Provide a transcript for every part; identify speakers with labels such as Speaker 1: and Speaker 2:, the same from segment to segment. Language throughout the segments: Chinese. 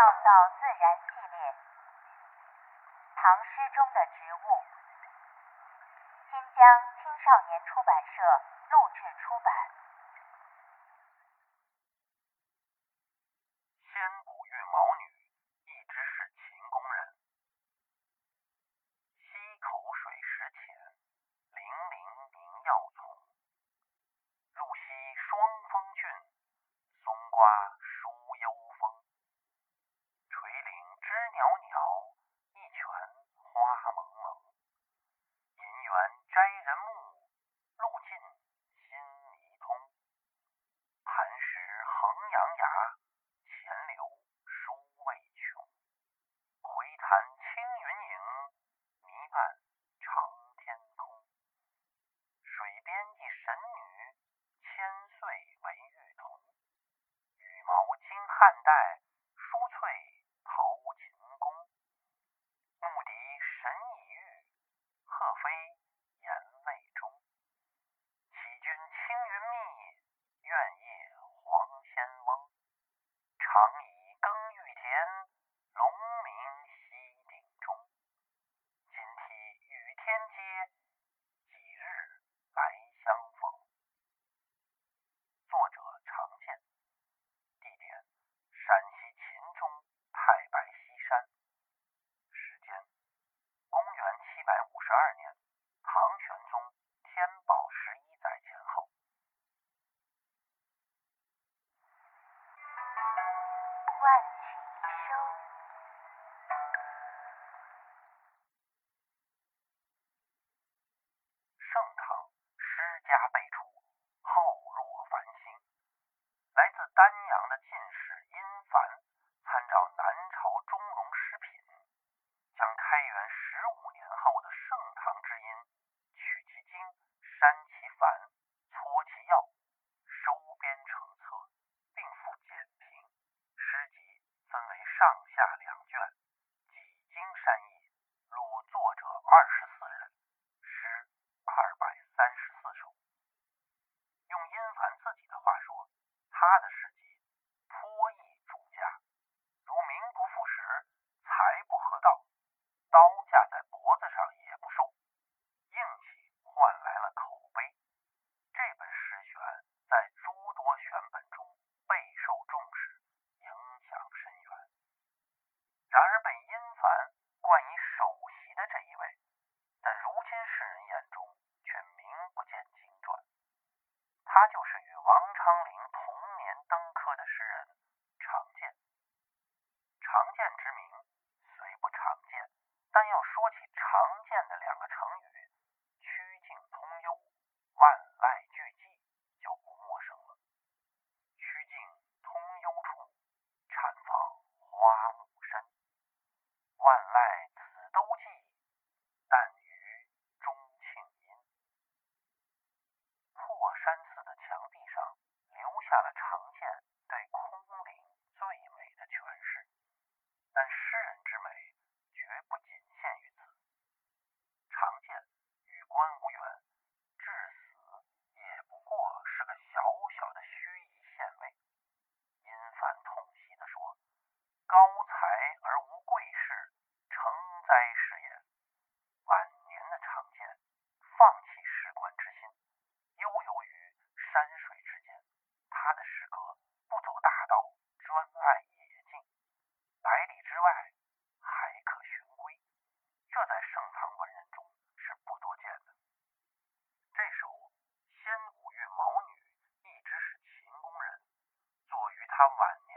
Speaker 1: 创造自然系列唐诗中的植物新疆青少年出版社录制出版。
Speaker 2: 天帝神女，千岁为玉童。羽毛金汉代，梳翠桃秦宫。牧笛神已玉，鹤飞言未终。起君青云密，愿夜黄仙翁。长吟。之美。贪玩。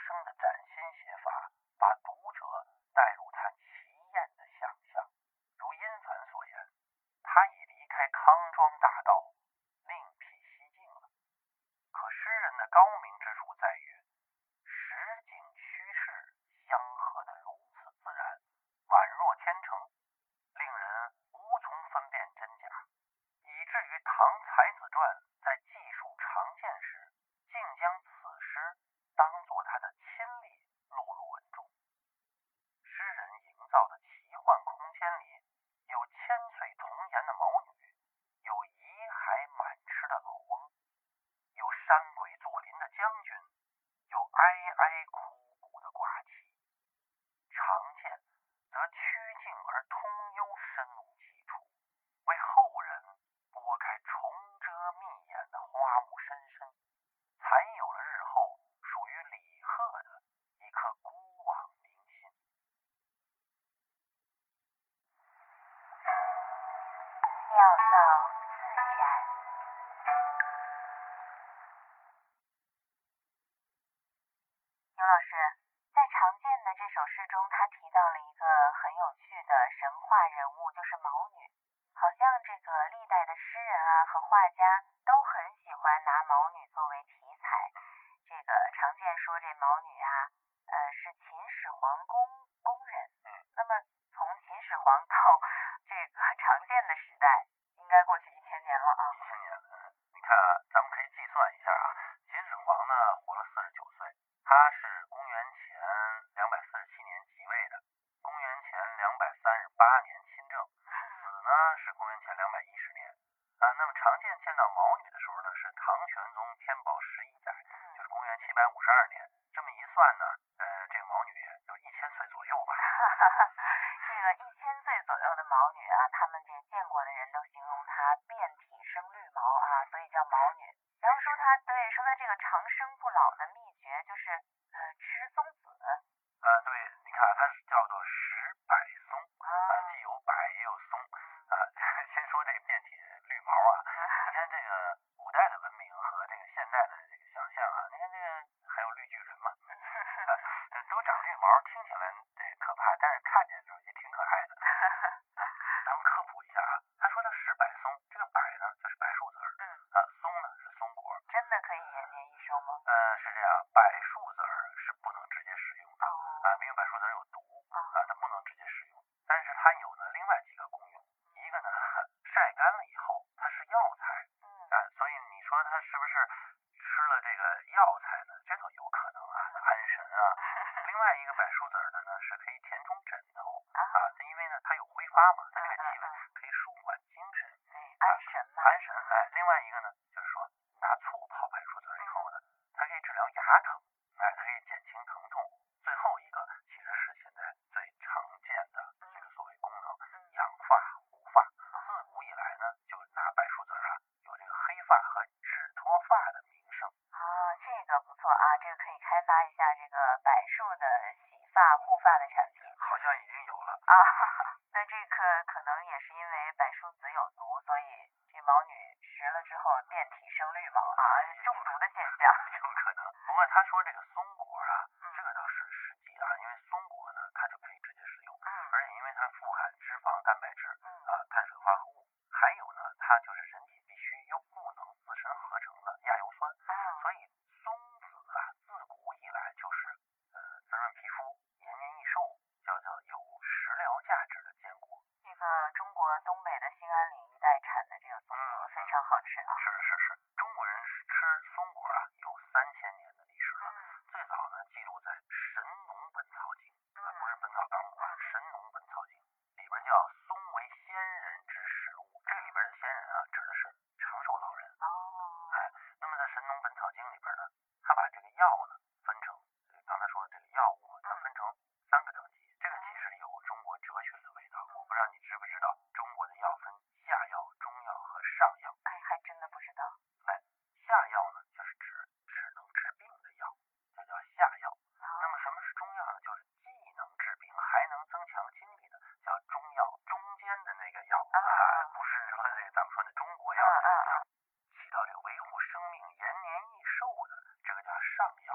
Speaker 2: 生的崭新写法。是在常见的
Speaker 1: 这首诗中他提到了一个很有趣的神话人物就是毛女。好像这个历代的诗人啊和画家都很喜欢拿毛女作为题材。这个常见说这毛女
Speaker 2: 二年这么一算呢？呀，柏树籽是不能直接使用的。啊，没有柏树籽有毒。啊，它不能直接使用。但是它有呢另外几个功用。一个呢，晒干了以后，它是药材。啊，所以你说它是不是吃了这个药材呢？这倒有可能啊。安神啊。另外一个柏树籽的呢，是可以填充枕头。啊，因为呢，它有挥发嘛。
Speaker 1: 毛女食了之后变体生绿毛。啊中毒的现象。
Speaker 2: 有可能。不过他说这个上药.